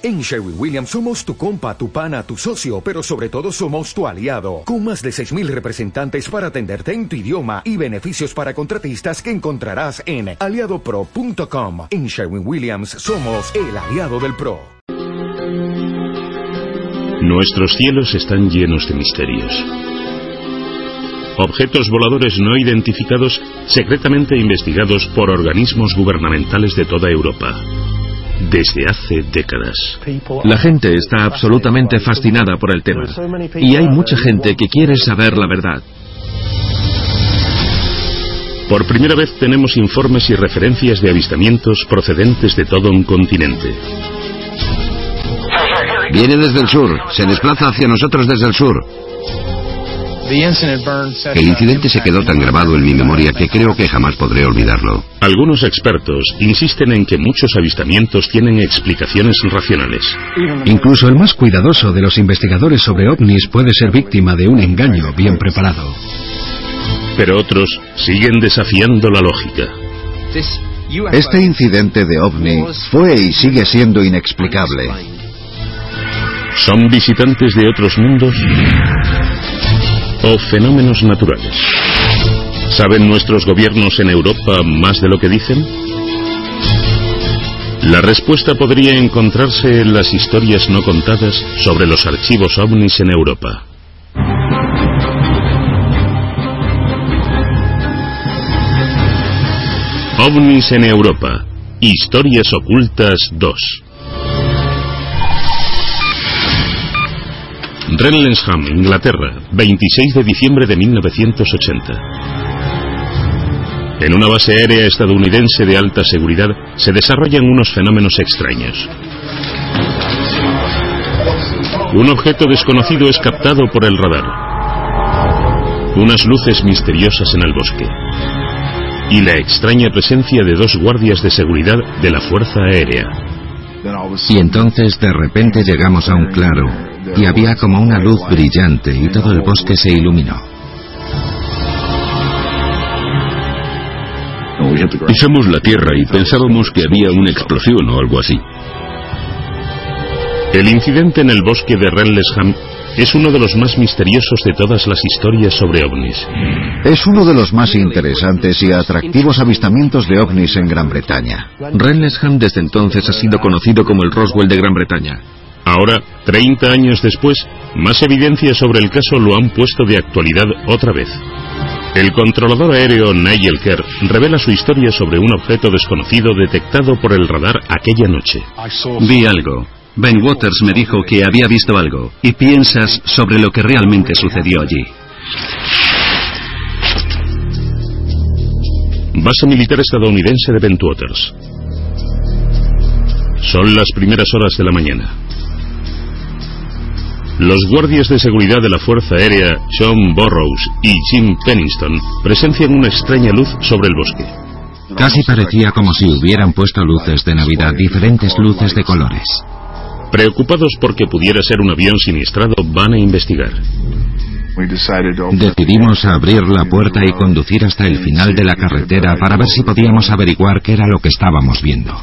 En Sherwin Williams somos tu compa, tu pana, tu socio, pero sobre todo somos tu aliado, con más de 6.000 representantes para atenderte en tu idioma y beneficios para contratistas que encontrarás en aliadopro.com. En Sherwin Williams somos el aliado del PRO. Nuestros cielos están llenos de misterios. Objetos voladores no identificados secretamente investigados por organismos gubernamentales de toda Europa desde hace décadas. La gente está absolutamente fascinada por el tema y hay mucha gente que quiere saber la verdad. Por primera vez tenemos informes y referencias de avistamientos procedentes de todo un continente. Viene desde el sur, se desplaza hacia nosotros desde el sur. El incidente se quedó tan grabado en mi memoria que creo que jamás podré olvidarlo. Algunos expertos insisten en que muchos avistamientos tienen explicaciones racionales. Incluso el más cuidadoso de los investigadores sobre ovnis puede ser víctima de un engaño bien preparado. Pero otros siguen desafiando la lógica. Este incidente de ovni fue y sigue siendo inexplicable. ¿Son visitantes de otros mundos? O fenómenos naturales. ¿Saben nuestros gobiernos en Europa más de lo que dicen? La respuesta podría encontrarse en las historias no contadas sobre los archivos ovnis en Europa. OVNIs en Europa. Historias ocultas 2. Renlensham, Inglaterra, 26 de diciembre de 1980. En una base aérea estadounidense de alta seguridad se desarrollan unos fenómenos extraños. Un objeto desconocido es captado por el radar. Unas luces misteriosas en el bosque. Y la extraña presencia de dos guardias de seguridad de la Fuerza Aérea. Y entonces de repente llegamos a un claro y había como una luz brillante y todo el bosque se iluminó. Pisamos la tierra y pensábamos que había una explosión o algo así. El incidente en el bosque de Renlesham es uno de los más misteriosos de todas las historias sobre ovnis. Es uno de los más interesantes y atractivos avistamientos de ovnis en Gran Bretaña. Renlesham desde entonces ha sido conocido como el Roswell de Gran Bretaña. Ahora, 30 años después, más evidencias sobre el caso lo han puesto de actualidad otra vez. El controlador aéreo Nigel Kerr revela su historia sobre un objeto desconocido detectado por el radar aquella noche. Vi algo. Ben Waters me dijo que había visto algo y piensas sobre lo que realmente sucedió allí. Base militar estadounidense de Bentwaters. Son las primeras horas de la mañana. Los guardias de seguridad de la Fuerza Aérea, John Burroughs y Jim Pennington, presencian una extraña luz sobre el bosque. Casi parecía como si hubieran puesto luces de Navidad, diferentes luces de colores. Preocupados porque pudiera ser un avión siniestrado, van a investigar. Decidimos abrir la puerta y conducir hasta el final de la carretera para ver si podíamos averiguar qué era lo que estábamos viendo.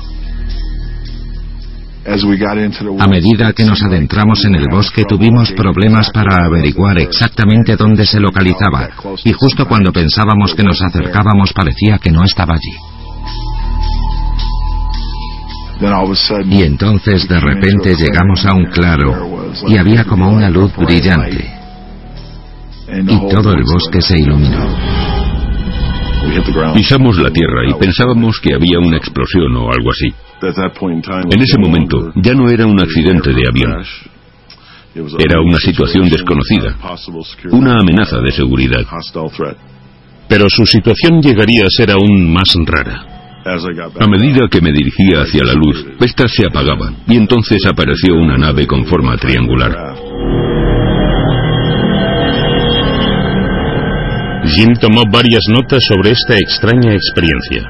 A medida que nos adentramos en el bosque tuvimos problemas para averiguar exactamente dónde se localizaba y justo cuando pensábamos que nos acercábamos parecía que no estaba allí. Y entonces de repente llegamos a un claro y había como una luz brillante y todo el bosque se iluminó. Pisamos la tierra y pensábamos que había una explosión o algo así. En ese momento ya no era un accidente de avión. Era una situación desconocida, una amenaza de seguridad. Pero su situación llegaría a ser aún más rara. A medida que me dirigía hacia la luz, éstas se apagaban y entonces apareció una nave con forma triangular. Jim tomó varias notas sobre esta extraña experiencia.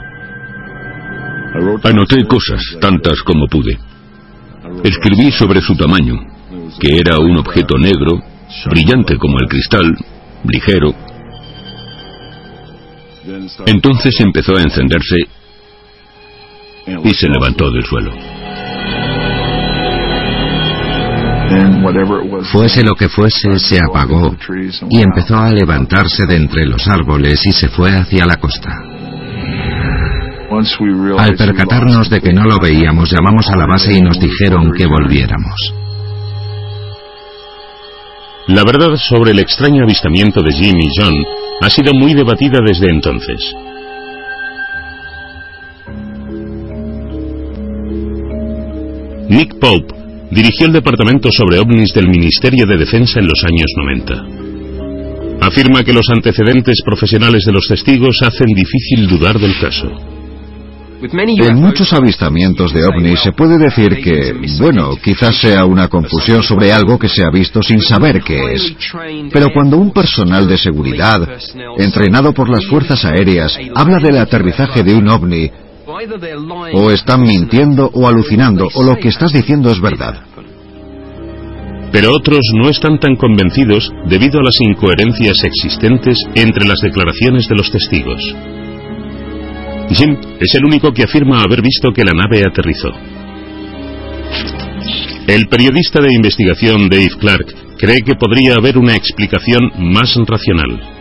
Anoté cosas, tantas como pude. Escribí sobre su tamaño, que era un objeto negro, brillante como el cristal, ligero. Entonces empezó a encenderse y se levantó del suelo. Fuese lo que fuese, se apagó y empezó a levantarse de entre los árboles y se fue hacia la costa. Al percatarnos de que no lo veíamos, llamamos a la base y nos dijeron que volviéramos. La verdad sobre el extraño avistamiento de Jim y John ha sido muy debatida desde entonces. Nick Pope dirigió el Departamento sobre OVNIs del Ministerio de Defensa en los años 90. Afirma que los antecedentes profesionales de los testigos hacen difícil dudar del caso. En muchos avistamientos de ovnis se puede decir que, bueno, quizás sea una confusión sobre algo que se ha visto sin saber qué es. Pero cuando un personal de seguridad, entrenado por las fuerzas aéreas, habla del aterrizaje de un ovni, o están mintiendo o alucinando, o lo que estás diciendo es verdad. Pero otros no están tan convencidos debido a las incoherencias existentes entre las declaraciones de los testigos. Jim es el único que afirma haber visto que la nave aterrizó. El periodista de investigación Dave Clark cree que podría haber una explicación más racional.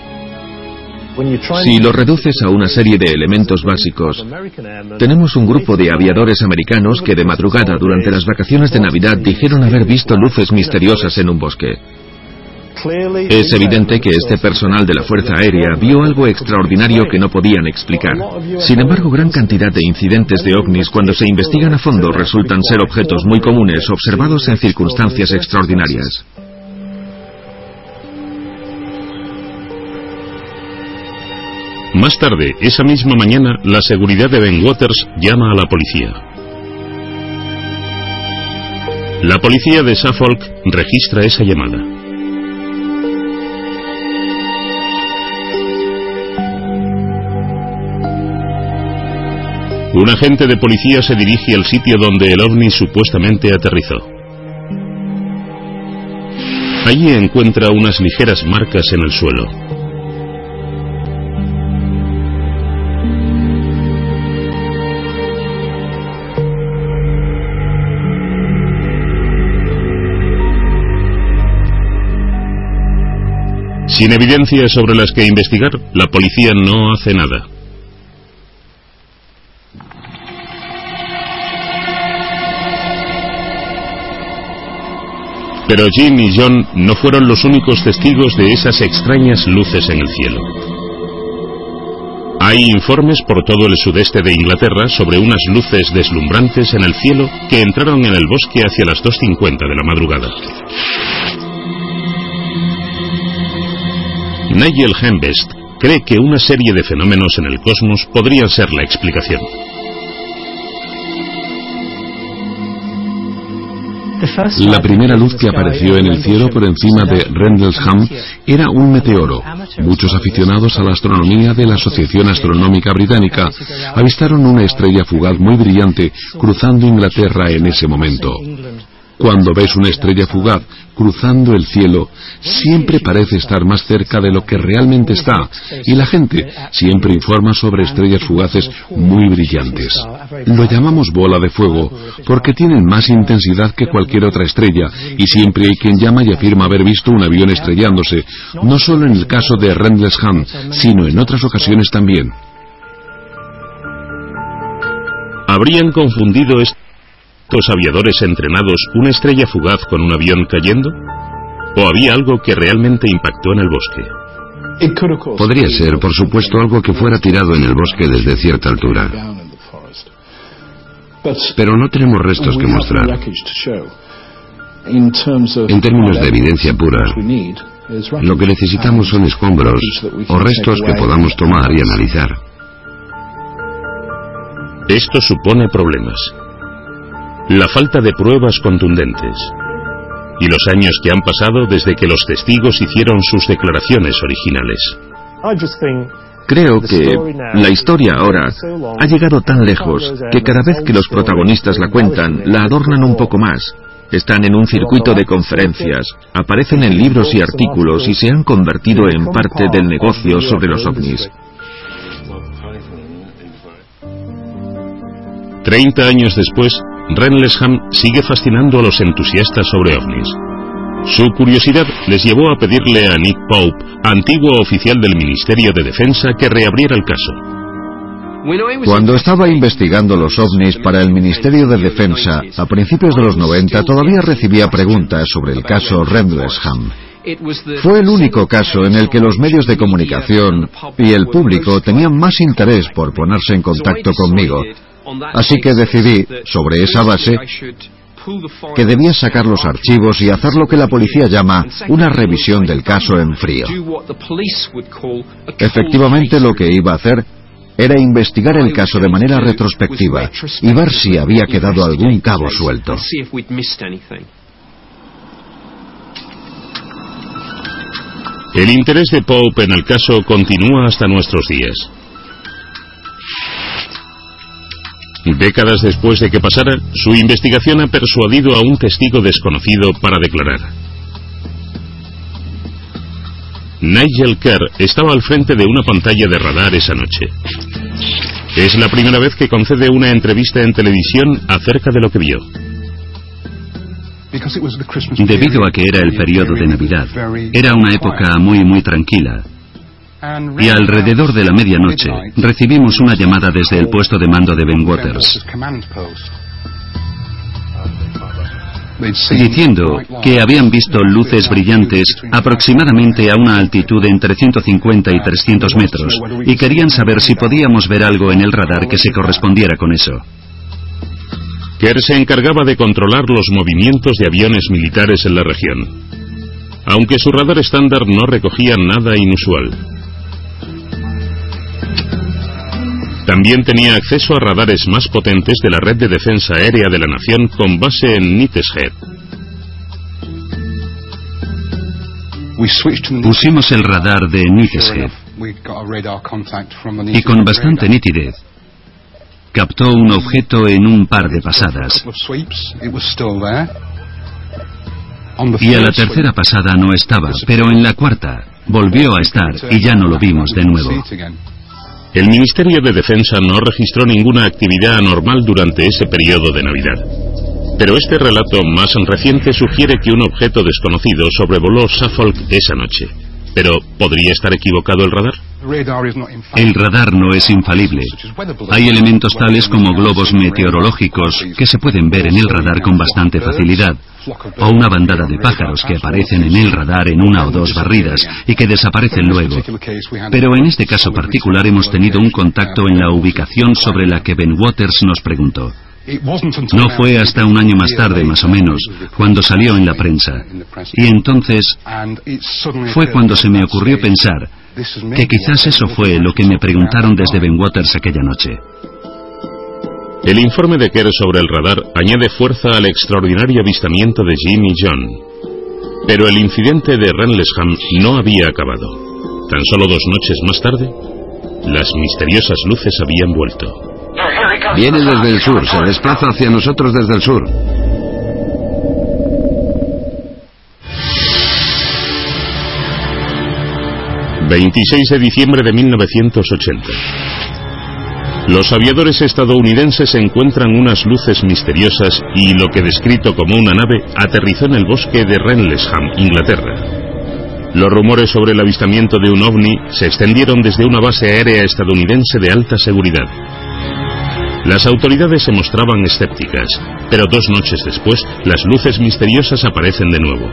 Si lo reduces a una serie de elementos básicos, tenemos un grupo de aviadores americanos que de madrugada durante las vacaciones de Navidad dijeron haber visto luces misteriosas en un bosque. Es evidente que este personal de la Fuerza Aérea vio algo extraordinario que no podían explicar. Sin embargo, gran cantidad de incidentes de ovnis cuando se investigan a fondo resultan ser objetos muy comunes observados en circunstancias extraordinarias. Más tarde, esa misma mañana, la seguridad de Ben Waters llama a la policía. La policía de Suffolk registra esa llamada. Un agente de policía se dirige al sitio donde el ovni supuestamente aterrizó. Allí encuentra unas ligeras marcas en el suelo. Sin evidencias sobre las que investigar, la policía no hace nada. Pero Jim y John no fueron los únicos testigos de esas extrañas luces en el cielo. Hay informes por todo el sudeste de Inglaterra sobre unas luces deslumbrantes en el cielo que entraron en el bosque hacia las 2.50 de la madrugada. Nigel Hembest cree que una serie de fenómenos en el cosmos podrían ser la explicación. La primera luz que apareció en el cielo por encima de Rendlesham era un meteoro. Muchos aficionados a la astronomía de la Asociación Astronómica Británica avistaron una estrella fugaz muy brillante cruzando Inglaterra en ese momento. Cuando ves una estrella fugaz cruzando el cielo, siempre parece estar más cerca de lo que realmente está, y la gente siempre informa sobre estrellas fugaces muy brillantes. Lo llamamos bola de fuego porque tienen más intensidad que cualquier otra estrella, y siempre hay quien llama y afirma haber visto un avión estrellándose, no solo en el caso de Rendlesham, sino en otras ocasiones también. ¿Habrían confundido esto? Los aviadores entrenados una estrella fugaz con un avión cayendo? ¿O había algo que realmente impactó en el bosque? Podría ser, por supuesto, algo que fuera tirado en el bosque desde cierta altura. Pero no tenemos restos que mostrar. En términos de evidencia pura, lo que necesitamos son escombros o restos que podamos tomar y analizar. Esto supone problemas la falta de pruebas contundentes y los años que han pasado desde que los testigos hicieron sus declaraciones originales. Creo que la historia ahora ha llegado tan lejos que cada vez que los protagonistas la cuentan, la adornan un poco más. Están en un circuito de conferencias, aparecen en libros y artículos y se han convertido en parte del negocio sobre los ovnis. Treinta años después, Renlesham sigue fascinando a los entusiastas sobre ovnis. Su curiosidad les llevó a pedirle a Nick Pope, antiguo oficial del Ministerio de Defensa, que reabriera el caso. Cuando estaba investigando los ovnis para el Ministerio de Defensa a principios de los 90, todavía recibía preguntas sobre el caso Rendlesham. Fue el único caso en el que los medios de comunicación y el público tenían más interés por ponerse en contacto conmigo. Así que decidí, sobre esa base, que debía sacar los archivos y hacer lo que la policía llama una revisión del caso en frío. Efectivamente lo que iba a hacer era investigar el caso de manera retrospectiva y ver si había quedado algún cabo suelto. El interés de Pope en el caso continúa hasta nuestros días. Décadas después de que pasara, su investigación ha persuadido a un testigo desconocido para declarar. Nigel Kerr estaba al frente de una pantalla de radar esa noche. Es la primera vez que concede una entrevista en televisión acerca de lo que vio. Debido a que era el periodo de Navidad, era una época muy muy tranquila. Y alrededor de la medianoche recibimos una llamada desde el puesto de mando de Ben Waters diciendo que habían visto luces brillantes aproximadamente a una altitud de entre 150 y 300 metros y querían saber si podíamos ver algo en el radar que se correspondiera con eso. Kerr se encargaba de controlar los movimientos de aviones militares en la región, aunque su radar estándar no recogía nada inusual. También tenía acceso a radares más potentes de la red de defensa aérea de la nación con base en Niteshead. Pusimos el radar de Niteshead y con bastante nitidez captó un objeto en un par de pasadas. Y a la tercera pasada no estaba, pero en la cuarta volvió a estar y ya no lo vimos de nuevo. El Ministerio de Defensa no registró ninguna actividad anormal durante ese periodo de Navidad. Pero este relato más reciente sugiere que un objeto desconocido sobrevoló Suffolk esa noche. Pero, ¿podría estar equivocado el radar? El radar no es infalible. Hay elementos tales como globos meteorológicos que se pueden ver en el radar con bastante facilidad, o una bandada de pájaros que aparecen en el radar en una o dos barridas y que desaparecen luego. Pero en este caso particular hemos tenido un contacto en la ubicación sobre la que Ben Waters nos preguntó. No fue hasta un año más tarde, más o menos, cuando salió en la prensa. Y entonces fue cuando se me ocurrió pensar que quizás eso fue lo que me preguntaron desde Ben Waters aquella noche. El informe de Kerr sobre el radar añade fuerza al extraordinario avistamiento de Jim y John. Pero el incidente de Renlesham no había acabado. Tan solo dos noches más tarde, las misteriosas luces habían vuelto. Viene desde el sur, se desplaza hacia nosotros desde el sur. ...26 de diciembre de 1980... Los aviadores estadounidenses encuentran unas luces misteriosas y lo que descrito como una nave aterrizó en el bosque de Renlesham, Inglaterra. Los rumores sobre el avistamiento de un ovni se extendieron desde una base aérea estadounidense de alta seguridad. Las autoridades se mostraban escépticas, pero dos noches después las luces misteriosas aparecen de nuevo.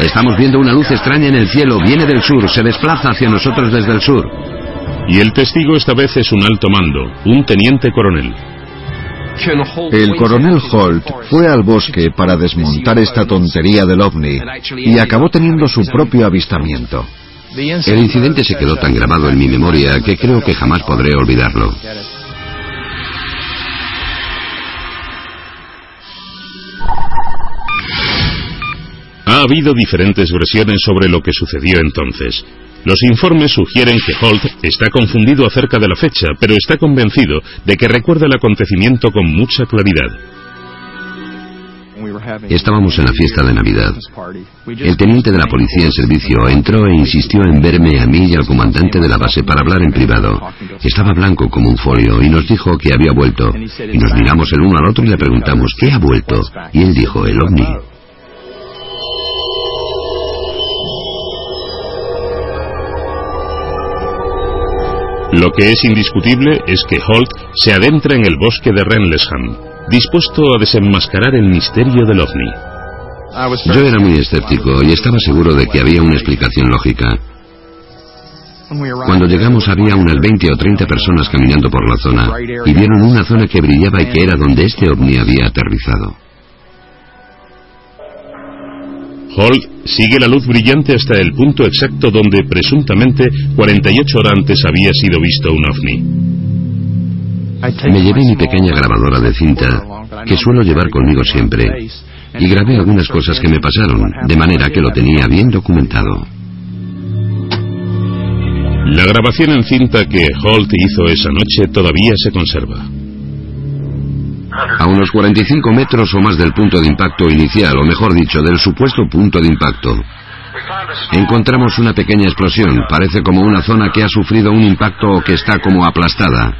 Estamos viendo una luz extraña en el cielo, viene del sur, se desplaza hacia nosotros desde el sur. Y el testigo esta vez es un alto mando, un teniente coronel. El coronel Holt fue al bosque para desmontar esta tontería del ovni y acabó teniendo su propio avistamiento. El incidente se quedó tan grabado en mi memoria que creo que jamás podré olvidarlo. Habido diferentes versiones sobre lo que sucedió entonces. Los informes sugieren que Holt está confundido acerca de la fecha, pero está convencido de que recuerda el acontecimiento con mucha claridad. Estábamos en la fiesta de Navidad. El teniente de la policía en servicio entró e insistió en verme a mí y al comandante de la base para hablar en privado. Estaba blanco como un folio y nos dijo que había vuelto. Y nos miramos el uno al otro y le preguntamos, ¿qué ha vuelto? Y él dijo, el ovni. Lo que es indiscutible es que Holt se adentra en el bosque de Renlesham, dispuesto a desenmascarar el misterio del ovni. Yo era muy escéptico y estaba seguro de que había una explicación lógica. Cuando llegamos había unas 20 o 30 personas caminando por la zona y vieron una zona que brillaba y que era donde este ovni había aterrizado. Holt sigue la luz brillante hasta el punto exacto donde presuntamente 48 horas antes había sido visto un ovni. Me llevé mi pequeña grabadora de cinta, que suelo llevar conmigo siempre, y grabé algunas cosas que me pasaron, de manera que lo tenía bien documentado. La grabación en cinta que Holt hizo esa noche todavía se conserva. A unos 45 metros o más del punto de impacto inicial, o mejor dicho, del supuesto punto de impacto, encontramos una pequeña explosión. Parece como una zona que ha sufrido un impacto o que está como aplastada.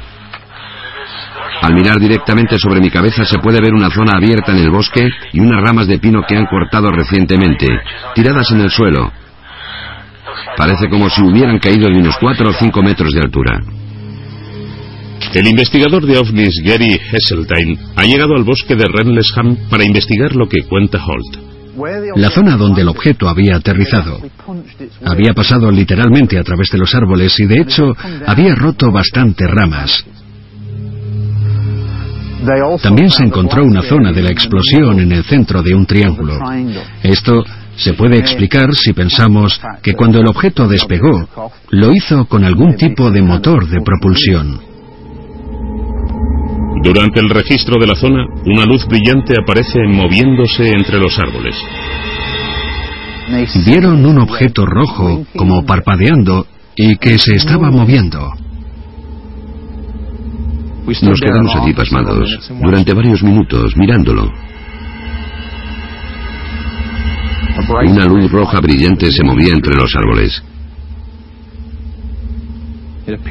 Al mirar directamente sobre mi cabeza se puede ver una zona abierta en el bosque y unas ramas de pino que han cortado recientemente, tiradas en el suelo. Parece como si hubieran caído de unos 4 o 5 metros de altura. El investigador de ovnis Gary Heseltine ha llegado al bosque de Renlesham para investigar lo que cuenta Holt. La zona donde el objeto había aterrizado había pasado literalmente a través de los árboles y de hecho había roto bastantes ramas. También se encontró una zona de la explosión en el centro de un triángulo. Esto se puede explicar si pensamos que cuando el objeto despegó, lo hizo con algún tipo de motor de propulsión. Durante el registro de la zona, una luz brillante aparece moviéndose entre los árboles. Vieron un objeto rojo como parpadeando y que se estaba moviendo. Nos quedamos allí pasmados durante varios minutos mirándolo. Una luz roja brillante se movía entre los árboles.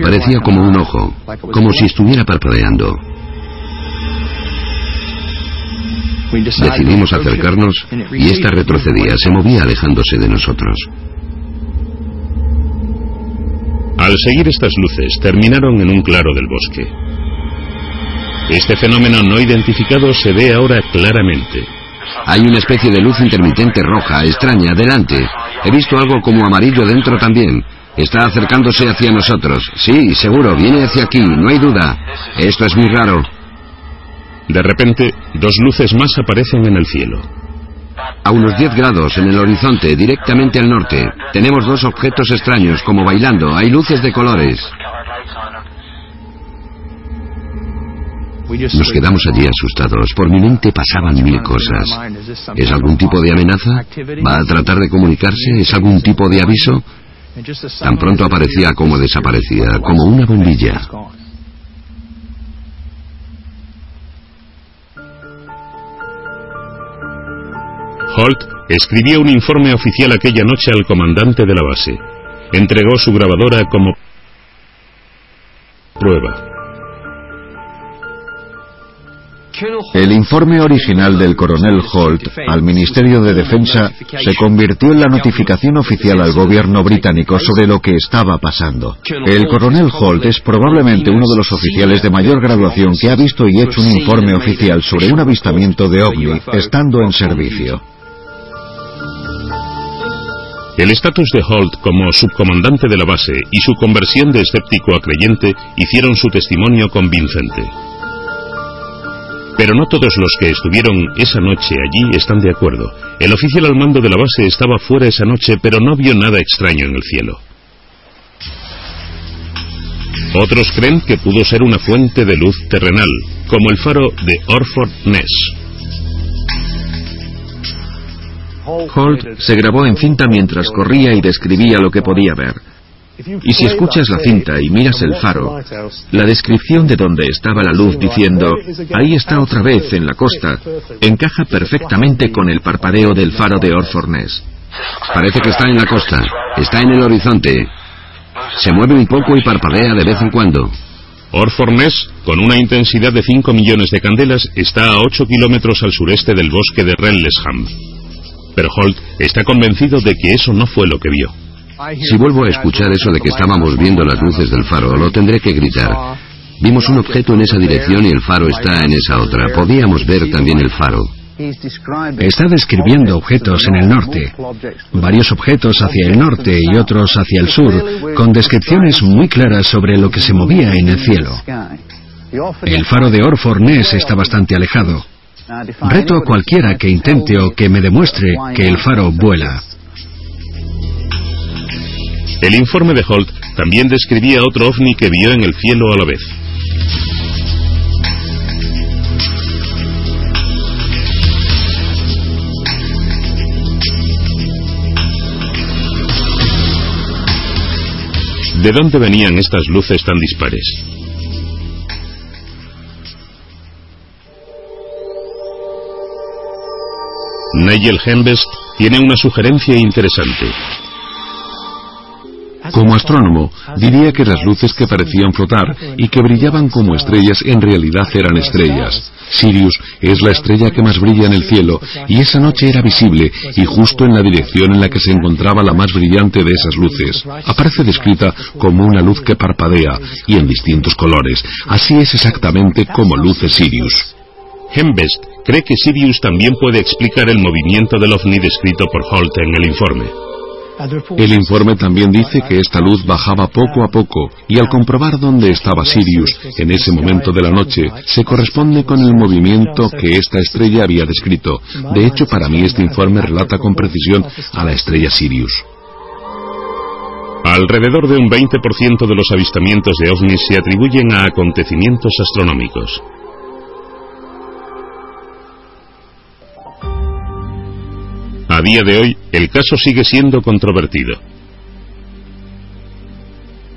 Parecía como un ojo, como si estuviera parpadeando. Decidimos acercarnos y esta retrocedía, se movía alejándose de nosotros. Al seguir estas luces, terminaron en un claro del bosque. Este fenómeno no identificado se ve ahora claramente. Hay una especie de luz intermitente roja, extraña, delante. He visto algo como amarillo dentro también. Está acercándose hacia nosotros. Sí, seguro, viene hacia aquí, no hay duda. Esto es muy raro. De repente, dos luces más aparecen en el cielo. A unos 10 grados en el horizonte, directamente al norte, tenemos dos objetos extraños, como bailando. Hay luces de colores. Nos quedamos allí asustados. Por mi mente pasaban mil cosas. ¿Es algún tipo de amenaza? ¿Va a tratar de comunicarse? ¿Es algún tipo de aviso? Tan pronto aparecía como desaparecía, como una bombilla. Holt escribió un informe oficial aquella noche al comandante de la base. Entregó su grabadora como prueba. El informe original del coronel Holt al Ministerio de Defensa se convirtió en la notificación oficial al gobierno británico sobre lo que estaba pasando. El coronel Holt es probablemente uno de los oficiales de mayor graduación que ha visto y hecho un informe oficial sobre un avistamiento de ovni estando en servicio. El estatus de Holt como subcomandante de la base y su conversión de escéptico a creyente hicieron su testimonio convincente. Pero no todos los que estuvieron esa noche allí están de acuerdo. El oficial al mando de la base estaba fuera esa noche, pero no vio nada extraño en el cielo. Otros creen que pudo ser una fuente de luz terrenal, como el faro de Orford Ness. Holt se grabó en cinta mientras corría y describía lo que podía ver. Y si escuchas la cinta y miras el faro, la descripción de donde estaba la luz diciendo, ahí está otra vez en la costa, encaja perfectamente con el parpadeo del faro de Orfornes. Parece que está en la costa, está en el horizonte. Se mueve un poco y parpadea de vez en cuando. Orfornes, con una intensidad de 5 millones de candelas, está a 8 kilómetros al sureste del bosque de Renlesham. Pero Holt está convencido de que eso no fue lo que vio. Si vuelvo a escuchar eso de que estábamos viendo las luces del faro, lo tendré que gritar. Vimos un objeto en esa dirección y el faro está en esa otra. Podíamos ver también el faro. Está describiendo objetos en el norte, varios objetos hacia el norte y otros hacia el sur, con descripciones muy claras sobre lo que se movía en el cielo. El faro de Orford Ness está bastante alejado. Reto a cualquiera que intente o que me demuestre que el faro vuela. El informe de Holt también describía otro ovni que vio en el cielo a la vez. ¿De dónde venían estas luces tan dispares? Nigel Hembest tiene una sugerencia interesante. Como astrónomo, diría que las luces que parecían flotar y que brillaban como estrellas en realidad eran estrellas. Sirius es la estrella que más brilla en el cielo y esa noche era visible y justo en la dirección en la que se encontraba la más brillante de esas luces. Aparece descrita como una luz que parpadea y en distintos colores. Así es exactamente como luce Sirius. Hembest cree que Sirius también puede explicar el movimiento del ovni descrito por Holt en el informe. El informe también dice que esta luz bajaba poco a poco y al comprobar dónde estaba Sirius en ese momento de la noche se corresponde con el movimiento que esta estrella había descrito. De hecho, para mí este informe relata con precisión a la estrella Sirius. Alrededor de un 20% de los avistamientos de ovnis se atribuyen a acontecimientos astronómicos. A día de hoy, el caso sigue siendo controvertido.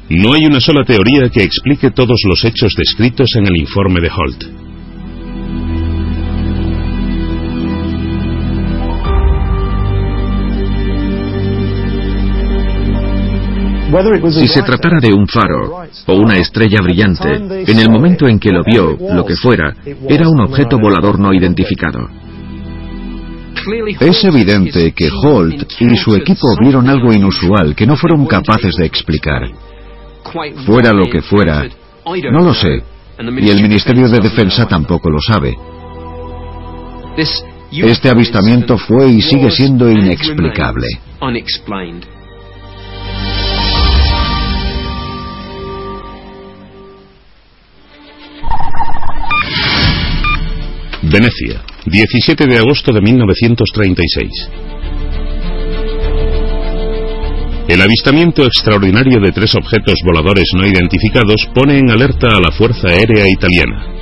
No hay una sola teoría que explique todos los hechos descritos en el informe de Holt. Si se tratara de un faro o una estrella brillante, en el momento en que lo vio, lo que fuera, era un objeto volador no identificado. Es evidente que Holt y su equipo vieron algo inusual que no fueron capaces de explicar. Fuera lo que fuera, no lo sé, y el Ministerio de Defensa tampoco lo sabe. Este avistamiento fue y sigue siendo inexplicable. Venecia, 17 de agosto de 1936. El avistamiento extraordinario de tres objetos voladores no identificados pone en alerta a la Fuerza Aérea Italiana.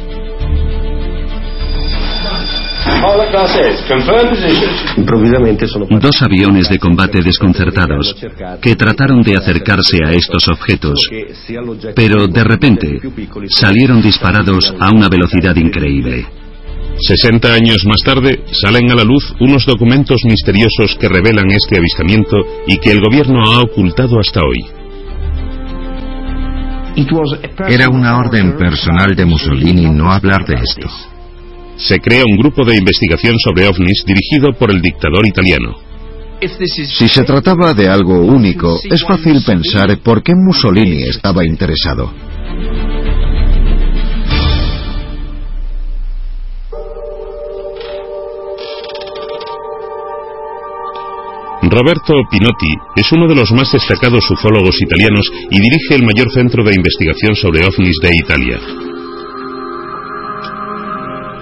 Dos aviones de combate desconcertados que trataron de acercarse a estos objetos, pero de repente salieron disparados a una velocidad increíble. 60 años más tarde salen a la luz unos documentos misteriosos que revelan este avistamiento y que el gobierno ha ocultado hasta hoy. Era una orden personal de Mussolini no hablar de esto. Se crea un grupo de investigación sobre ovnis dirigido por el dictador italiano. Si se trataba de algo único, es fácil pensar por qué Mussolini estaba interesado. Roberto Pinotti es uno de los más destacados ufólogos italianos y dirige el mayor centro de investigación sobre ovnis de Italia.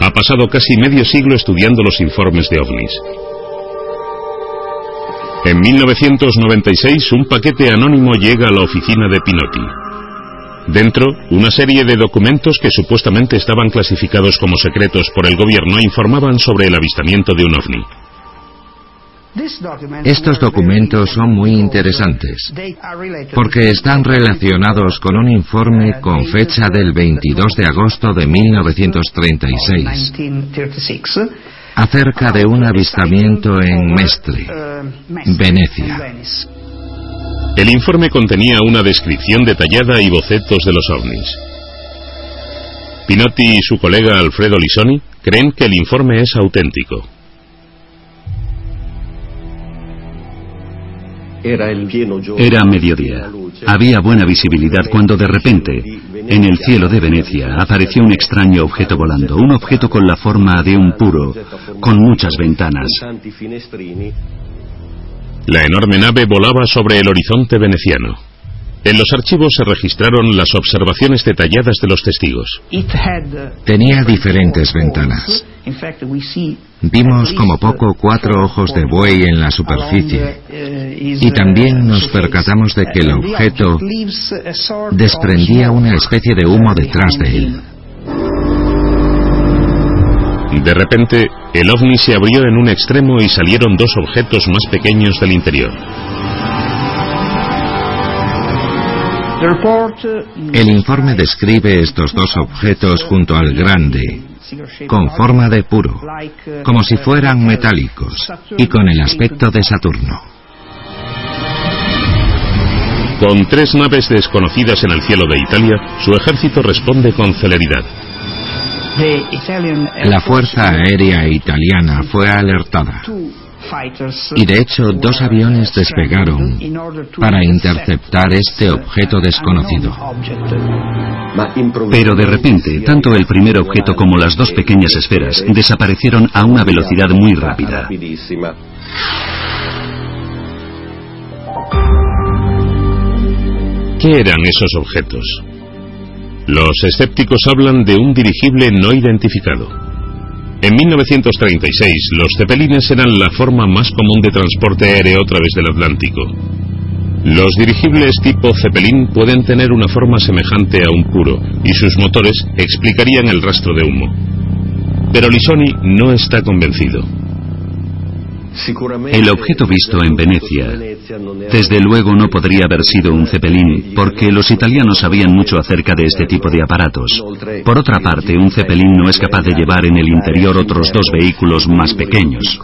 Ha pasado casi medio siglo estudiando los informes de ovnis. En 1996 un paquete anónimo llega a la oficina de Pinotti. Dentro, una serie de documentos que supuestamente estaban clasificados como secretos por el gobierno informaban sobre el avistamiento de un ovni. Estos documentos son muy interesantes porque están relacionados con un informe con fecha del 22 de agosto de 1936 acerca de un avistamiento en Mestre, Venecia. El informe contenía una descripción detallada y bocetos de los ovnis. Pinotti y su colega Alfredo Lisoni creen que el informe es auténtico. Era mediodía. Había buena visibilidad cuando de repente, en el cielo de Venecia, apareció un extraño objeto volando, un objeto con la forma de un puro, con muchas ventanas. La enorme nave volaba sobre el horizonte veneciano. En los archivos se registraron las observaciones detalladas de los testigos. Tenía diferentes ventanas. Vimos como poco cuatro ojos de buey en la superficie y también nos percatamos de que el objeto desprendía una especie de humo detrás de él. De repente, el ovni se abrió en un extremo y salieron dos objetos más pequeños del interior. El informe describe estos dos objetos junto al grande, con forma de puro, como si fueran metálicos y con el aspecto de Saturno. Con tres naves desconocidas en el cielo de Italia, su ejército responde con celeridad. La Fuerza Aérea Italiana fue alertada y de hecho dos aviones despegaron para interceptar este objeto desconocido. Pero de repente, tanto el primer objeto como las dos pequeñas esferas desaparecieron a una velocidad muy rápida. ¿Qué eran esos objetos? Los escépticos hablan de un dirigible no identificado. En 1936, los cepelines eran la forma más común de transporte aéreo a través del Atlántico. Los dirigibles tipo Zeppelin pueden tener una forma semejante a un puro y sus motores explicarían el rastro de humo. Pero Lisoni no está convencido. El objeto visto en Venecia, desde luego no podría haber sido un Zeppelin, porque los italianos sabían mucho acerca de este tipo de aparatos. Por otra parte, un Zeppelin no es capaz de llevar en el interior otros dos vehículos más pequeños.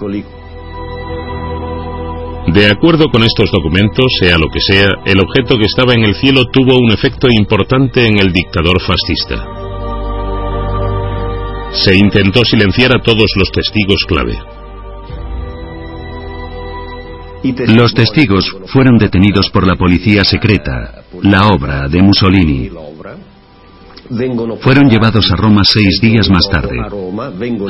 De acuerdo con estos documentos, sea lo que sea, el objeto que estaba en el cielo tuvo un efecto importante en el dictador fascista. Se intentó silenciar a todos los testigos clave. Los testigos fueron detenidos por la policía secreta, la obra de Mussolini. Fueron llevados a Roma seis días más tarde.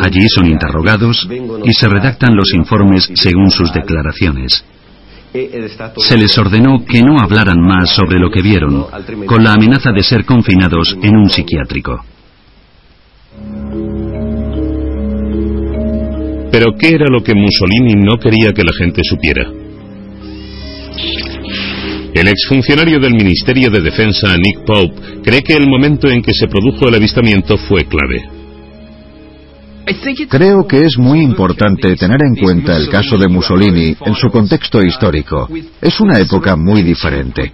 Allí son interrogados y se redactan los informes según sus declaraciones. Se les ordenó que no hablaran más sobre lo que vieron, con la amenaza de ser confinados en un psiquiátrico. Pero ¿qué era lo que Mussolini no quería que la gente supiera? El exfuncionario del Ministerio de Defensa, Nick Pope, cree que el momento en que se produjo el avistamiento fue clave. Creo que es muy importante tener en cuenta el caso de Mussolini en su contexto histórico. Es una época muy diferente.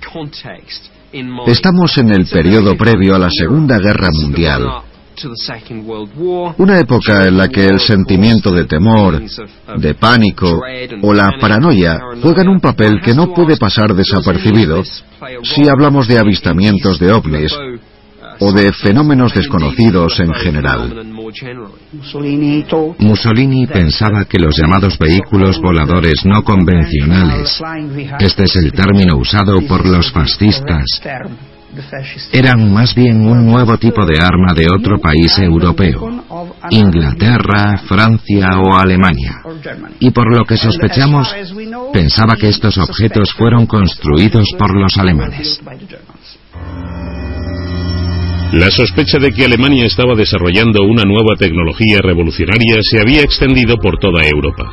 Estamos en el periodo previo a la Segunda Guerra Mundial una época en la que el sentimiento de temor, de pánico o la paranoia juegan un papel que no puede pasar desapercibido si hablamos de avistamientos de ovnis o de fenómenos desconocidos en general. Mussolini pensaba que los llamados vehículos voladores no convencionales, este es el término usado por los fascistas, eran más bien un nuevo tipo de arma de otro país europeo, Inglaterra, Francia o Alemania. Y por lo que sospechamos, pensaba que estos objetos fueron construidos por los alemanes. La sospecha de que Alemania estaba desarrollando una nueva tecnología revolucionaria se había extendido por toda Europa.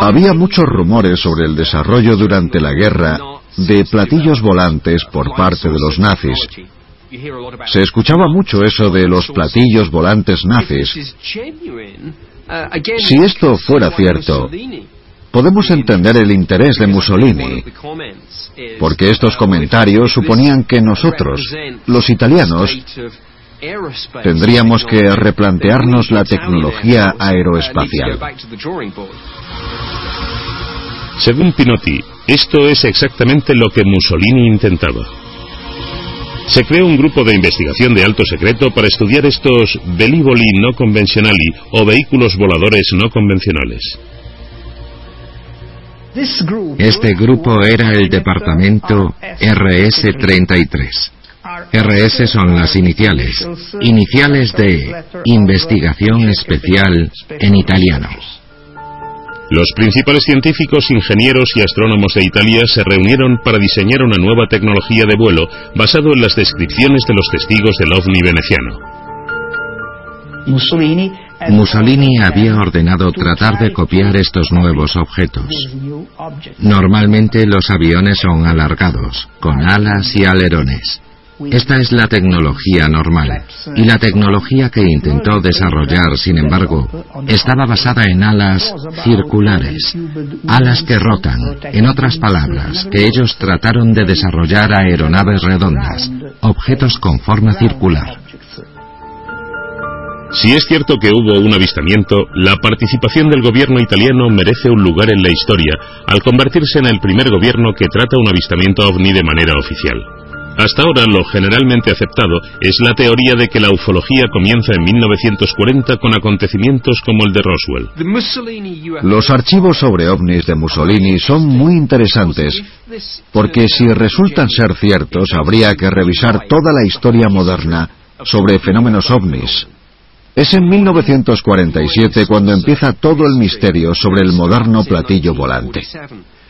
Había muchos rumores sobre el desarrollo durante la guerra de platillos volantes por parte de los nazis. Se escuchaba mucho eso de los platillos volantes nazis. Si esto fuera cierto, podemos entender el interés de Mussolini, porque estos comentarios suponían que nosotros, los italianos, tendríamos que replantearnos la tecnología aeroespacial. Según Pinotti, esto es exactamente lo que Mussolini intentaba. Se creó un grupo de investigación de alto secreto para estudiar estos velivoli no convencionali o vehículos voladores no convencionales. Este grupo era el departamento RS-33. RS son las iniciales, iniciales de Investigación Especial en italiano. Los principales científicos, ingenieros y astrónomos de Italia se reunieron para diseñar una nueva tecnología de vuelo basado en las descripciones de los testigos del ovni veneciano. Mussolini había ordenado tratar de copiar estos nuevos objetos. Normalmente los aviones son alargados, con alas y alerones. Esta es la tecnología normal. Y la tecnología que intentó desarrollar, sin embargo, estaba basada en alas circulares, alas que rotan. En otras palabras, que ellos trataron de desarrollar aeronaves redondas, objetos con forma circular. Si es cierto que hubo un avistamiento, la participación del gobierno italiano merece un lugar en la historia al convertirse en el primer gobierno que trata un avistamiento ovni de manera oficial. Hasta ahora lo generalmente aceptado es la teoría de que la ufología comienza en 1940 con acontecimientos como el de Roswell. Los archivos sobre ovnis de Mussolini son muy interesantes porque si resultan ser ciertos habría que revisar toda la historia moderna sobre fenómenos ovnis. Es en 1947 cuando empieza todo el misterio sobre el moderno platillo volante.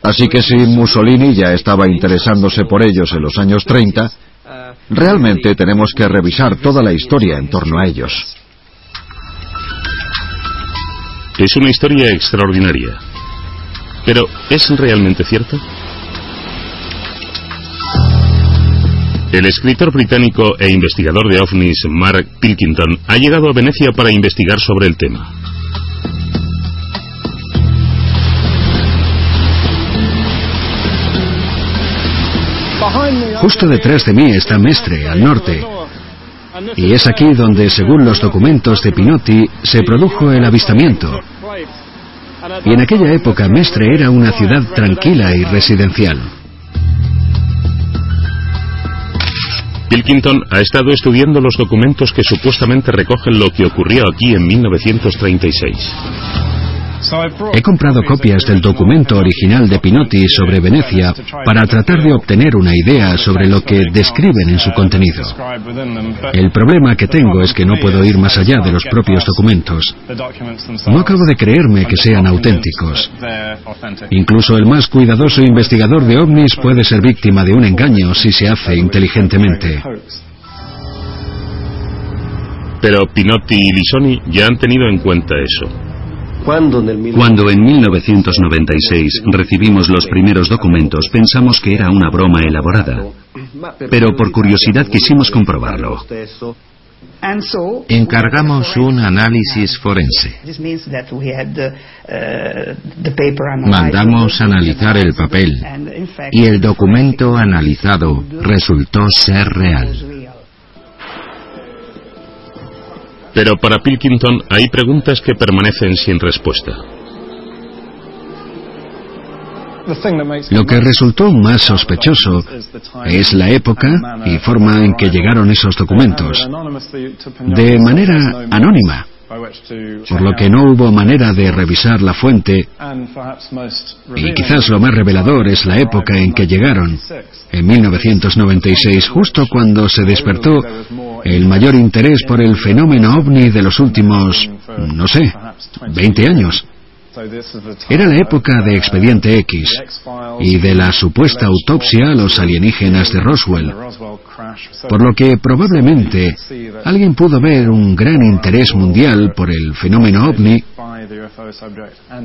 Así que si Mussolini ya estaba interesándose por ellos en los años 30, realmente tenemos que revisar toda la historia en torno a ellos. Es una historia extraordinaria. Pero, ¿es realmente cierta? El escritor británico e investigador de ovnis Mark Pilkington ha llegado a Venecia para investigar sobre el tema. Justo detrás de mí está Mestre, al norte. Y es aquí donde, según los documentos de Pinotti, se produjo el avistamiento. Y en aquella época Mestre era una ciudad tranquila y residencial. Pilkington ha estado estudiando los documentos que supuestamente recogen lo que ocurrió aquí en 1936. He comprado copias del documento original de Pinotti sobre Venecia para tratar de obtener una idea sobre lo que describen en su contenido. El problema que tengo es que no puedo ir más allá de los propios documentos. No acabo de creerme que sean auténticos. Incluso el más cuidadoso investigador de ovnis puede ser víctima de un engaño si se hace inteligentemente. Pero Pinotti y Lisoni ya han tenido en cuenta eso. Cuando en 1996 recibimos los primeros documentos pensamos que era una broma elaborada, pero por curiosidad quisimos comprobarlo. Encargamos un análisis forense. Mandamos analizar el papel y el documento analizado resultó ser real. Pero para Pilkington hay preguntas que permanecen sin respuesta. Lo que resultó más sospechoso es la época y forma en que llegaron esos documentos, de manera anónima, por lo que no hubo manera de revisar la fuente y quizás lo más revelador es la época en que llegaron, en 1996, justo cuando se despertó el mayor interés por el fenómeno ovni de los últimos, no sé, 20 años. Era la época de Expediente X y de la supuesta autopsia a los alienígenas de Roswell, por lo que probablemente alguien pudo ver un gran interés mundial por el fenómeno ovni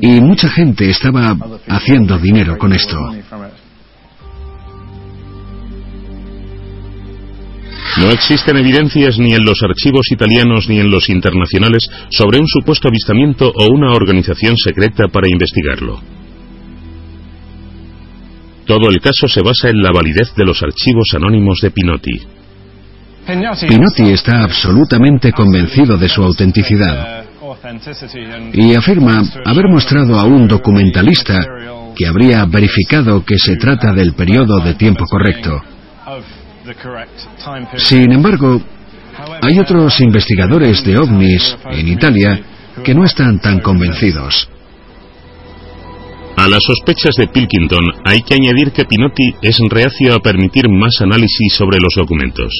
y mucha gente estaba haciendo dinero con esto. No existen evidencias ni en los archivos italianos ni en los internacionales sobre un supuesto avistamiento o una organización secreta para investigarlo. Todo el caso se basa en la validez de los archivos anónimos de Pinotti. Pinotti está absolutamente convencido de su autenticidad y afirma haber mostrado a un documentalista que habría verificado que se trata del periodo de tiempo correcto. Sin embargo, hay otros investigadores de ovnis en Italia que no están tan convencidos. A las sospechas de Pilkington hay que añadir que Pinotti es reacio a permitir más análisis sobre los documentos.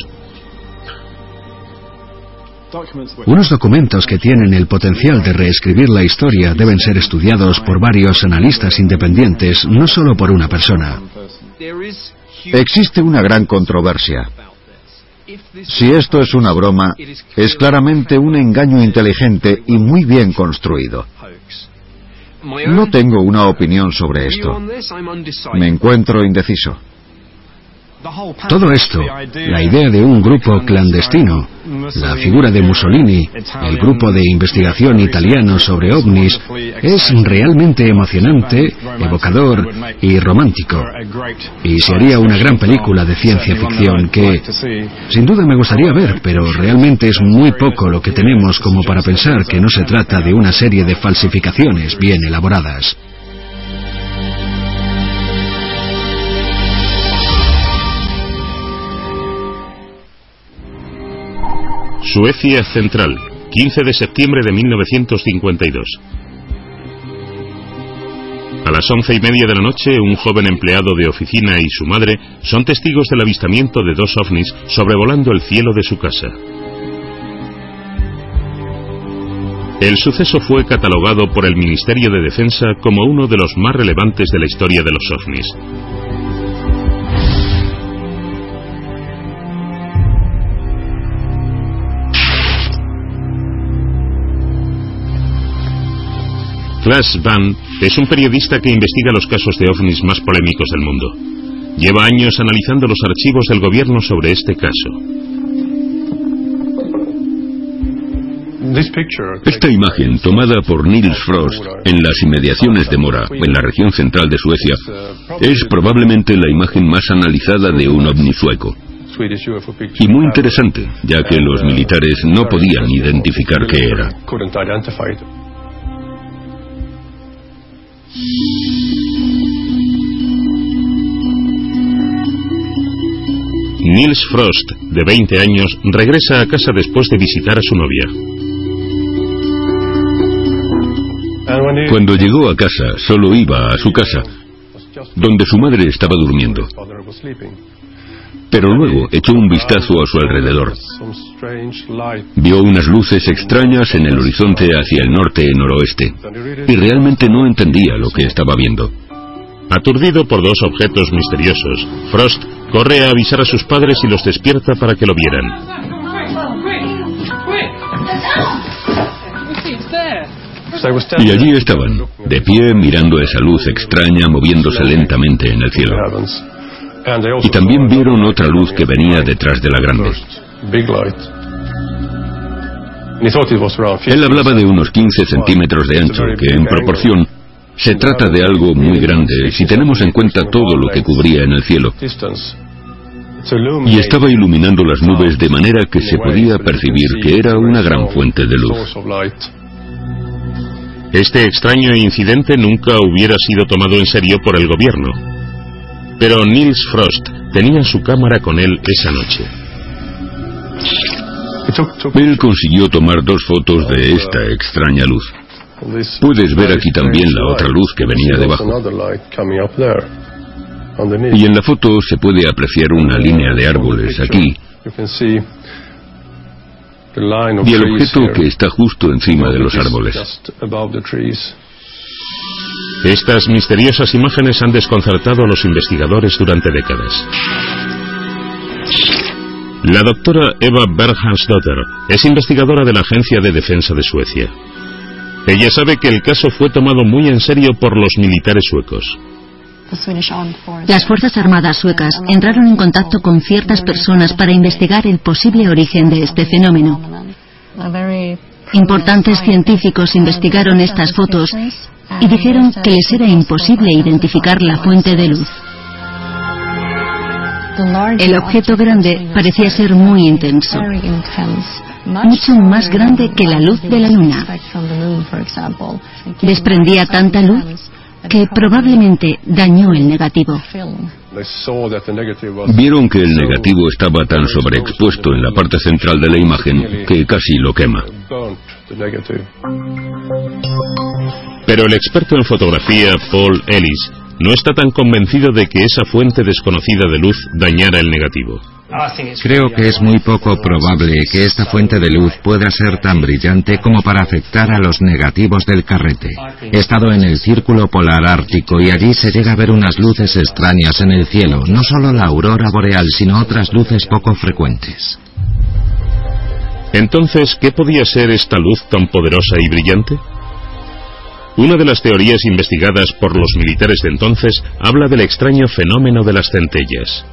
Unos documentos que tienen el potencial de reescribir la historia deben ser estudiados por varios analistas independientes, no solo por una persona. Existe una gran controversia. Si esto es una broma, es claramente un engaño inteligente y muy bien construido. No tengo una opinión sobre esto. Me encuentro indeciso. Todo esto, la idea de un grupo clandestino, la figura de Mussolini, el grupo de investigación italiano sobre ovnis, es realmente emocionante, evocador y romántico. Y se haría una gran película de ciencia ficción que, sin duda me gustaría ver, pero realmente es muy poco lo que tenemos como para pensar que no se trata de una serie de falsificaciones bien elaboradas. Suecia Central, 15 de septiembre de 1952. A las once y media de la noche, un joven empleado de oficina y su madre son testigos del avistamiento de dos ovnis sobrevolando el cielo de su casa. El suceso fue catalogado por el Ministerio de Defensa como uno de los más relevantes de la historia de los ovnis. Klaas Van es un periodista que investiga los casos de ovnis más polémicos del mundo. Lleva años analizando los archivos del gobierno sobre este caso. Esta imagen, tomada por Niels Frost en las inmediaciones de Mora, en la región central de Suecia, es probablemente la imagen más analizada de un ovni sueco. Y muy interesante, ya que los militares no podían identificar qué era. Nils Frost, de 20 años, regresa a casa después de visitar a su novia. Cuando llegó a casa, solo iba a su casa, donde su madre estaba durmiendo. Pero luego echó un vistazo a su alrededor. Vio unas luces extrañas en el horizonte hacia el norte y noroeste, y realmente no entendía lo que estaba viendo. Aturdido por dos objetos misteriosos, Frost corre a avisar a sus padres y los despierta para que lo vieran. Y allí estaban, de pie mirando esa luz extraña moviéndose lentamente en el cielo. Y también vieron otra luz que venía detrás de la grande. Él hablaba de unos 15 centímetros de ancho, que en proporción se trata de algo muy grande si tenemos en cuenta todo lo que cubría en el cielo. Y estaba iluminando las nubes de manera que se podía percibir que era una gran fuente de luz. Este extraño incidente nunca hubiera sido tomado en serio por el gobierno. Pero Niels Frost tenía su cámara con él esa noche. Él consiguió tomar dos fotos de esta extraña luz. Puedes ver aquí también la otra luz que venía debajo. Y en la foto se puede apreciar una línea de árboles aquí. Y el objeto que está justo encima de los árboles. Estas misteriosas imágenes han desconcertado a los investigadores durante décadas. La doctora Eva Berghansdotter es investigadora de la Agencia de Defensa de Suecia. Ella sabe que el caso fue tomado muy en serio por los militares suecos. Las Fuerzas Armadas suecas entraron en contacto con ciertas personas para investigar el posible origen de este fenómeno. Importantes científicos investigaron estas fotos y dijeron que les era imposible identificar la fuente de luz. El objeto grande parecía ser muy intenso, mucho más grande que la luz de la luna. Desprendía tanta luz que probablemente dañó el negativo. Vieron que el negativo estaba tan sobreexpuesto en la parte central de la imagen que casi lo quema. Pero el experto en fotografía, Paul Ellis, no está tan convencido de que esa fuente desconocida de luz dañara el negativo. Creo que es muy poco probable que esta fuente de luz pueda ser tan brillante como para afectar a los negativos del carrete. He estado en el círculo polar ártico y allí se llega a ver unas luces extrañas en el cielo, no solo la aurora boreal, sino otras luces poco frecuentes. Entonces, ¿qué podía ser esta luz tan poderosa y brillante? Una de las teorías investigadas por los militares de entonces habla del extraño fenómeno de las centellas.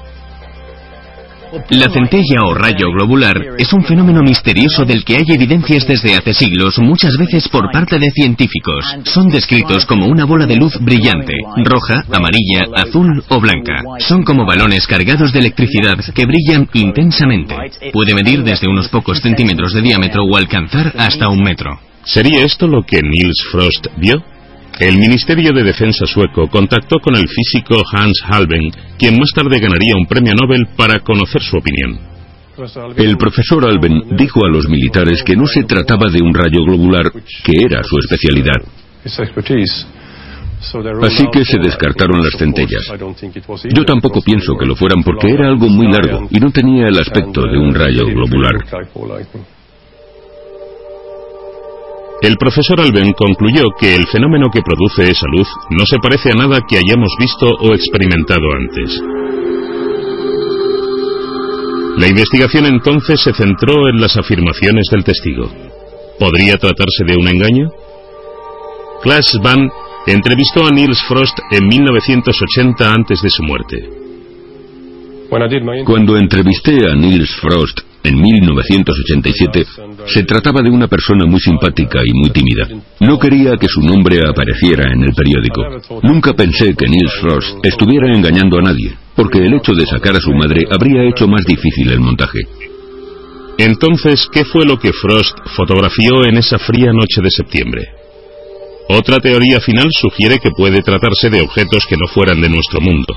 La centella o rayo globular es un fenómeno misterioso del que hay evidencias desde hace siglos, muchas veces por parte de científicos. Son descritos como una bola de luz brillante, roja, amarilla, azul o blanca. Son como balones cargados de electricidad que brillan intensamente. Puede medir desde unos pocos centímetros de diámetro o alcanzar hasta un metro. ¿Sería esto lo que Niels Frost vio? El Ministerio de Defensa sueco contactó con el físico Hans Halben, quien más tarde ganaría un premio Nobel para conocer su opinión. El profesor Alben dijo a los militares que no se trataba de un rayo globular, que era su especialidad. Así que se descartaron las centellas. Yo tampoco pienso que lo fueran porque era algo muy largo y no tenía el aspecto de un rayo globular. El profesor Alben concluyó que el fenómeno que produce esa luz no se parece a nada que hayamos visto o experimentado antes. La investigación entonces se centró en las afirmaciones del testigo. ¿Podría tratarse de un engaño? Klaas Van entrevistó a Niels Frost en 1980 antes de su muerte. Cuando entrevisté a Niels Frost en 1987, se trataba de una persona muy simpática y muy tímida. No quería que su nombre apareciera en el periódico. Nunca pensé que Niels Frost estuviera engañando a nadie, porque el hecho de sacar a su madre habría hecho más difícil el montaje. Entonces, ¿qué fue lo que Frost fotografió en esa fría noche de septiembre? Otra teoría final sugiere que puede tratarse de objetos que no fueran de nuestro mundo.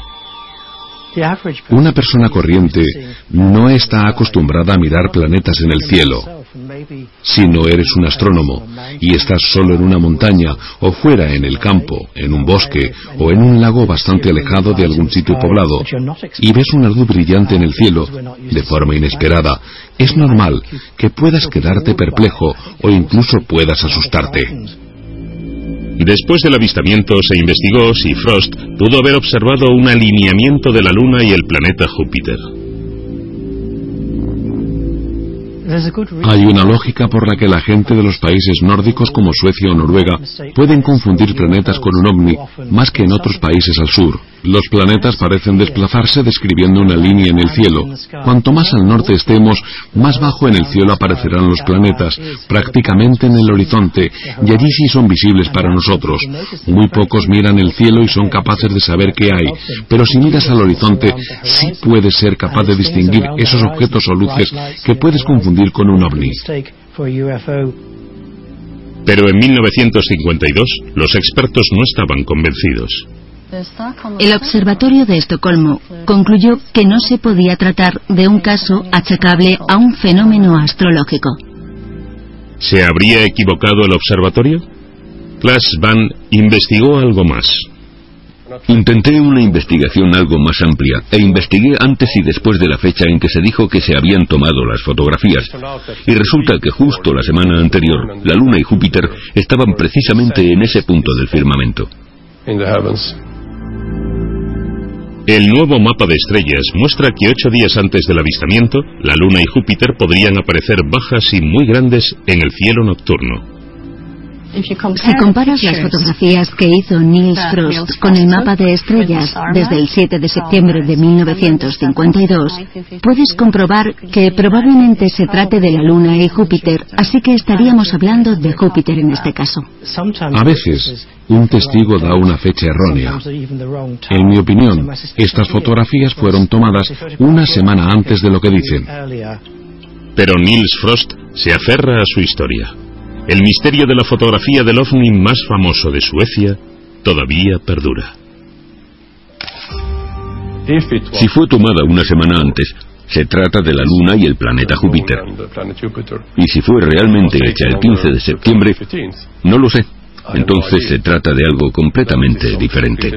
Una persona corriente no está acostumbrada a mirar planetas en el cielo. Si no eres un astrónomo y estás solo en una montaña o fuera en el campo, en un bosque o en un lago bastante alejado de algún sitio poblado y ves una luz brillante en el cielo de forma inesperada, es normal que puedas quedarte perplejo o incluso puedas asustarte. Después del avistamiento se investigó si Frost pudo haber observado un alineamiento de la Luna y el planeta Júpiter. Hay una lógica por la que la gente de los países nórdicos como Suecia o Noruega pueden confundir planetas con un ovni más que en otros países al sur. Los planetas parecen desplazarse describiendo una línea en el cielo. Cuanto más al norte estemos, más bajo en el cielo aparecerán los planetas, prácticamente en el horizonte, y allí sí son visibles para nosotros. Muy pocos miran el cielo y son capaces de saber qué hay, pero si miras al horizonte, sí puedes ser capaz de distinguir esos objetos o luces que puedes confundir con un ovni. Pero en 1952 los expertos no estaban convencidos. El Observatorio de Estocolmo concluyó que no se podía tratar de un caso achacable a un fenómeno astrológico. ¿Se habría equivocado el observatorio? Klaas Van investigó algo más. Intenté una investigación algo más amplia e investigué antes y después de la fecha en que se dijo que se habían tomado las fotografías. Y resulta que justo la semana anterior, la Luna y Júpiter estaban precisamente en ese punto del firmamento. El nuevo mapa de estrellas muestra que ocho días antes del avistamiento, la Luna y Júpiter podrían aparecer bajas y muy grandes en el cielo nocturno. Si comparas las fotografías que hizo Niels Frost con el mapa de estrellas desde el 7 de septiembre de 1952, puedes comprobar que probablemente se trate de la Luna y Júpiter, así que estaríamos hablando de Júpiter en este caso. A veces, un testigo da una fecha errónea. En mi opinión, estas fotografías fueron tomadas una semana antes de lo que dicen. Pero Niels Frost se aferra a su historia. El misterio de la fotografía del ovni más famoso de Suecia todavía perdura. Si fue tomada una semana antes, se trata de la Luna y el planeta Júpiter. Y si fue realmente hecha el 15 de septiembre, no lo sé. entonces se trata de algo completamente diferente.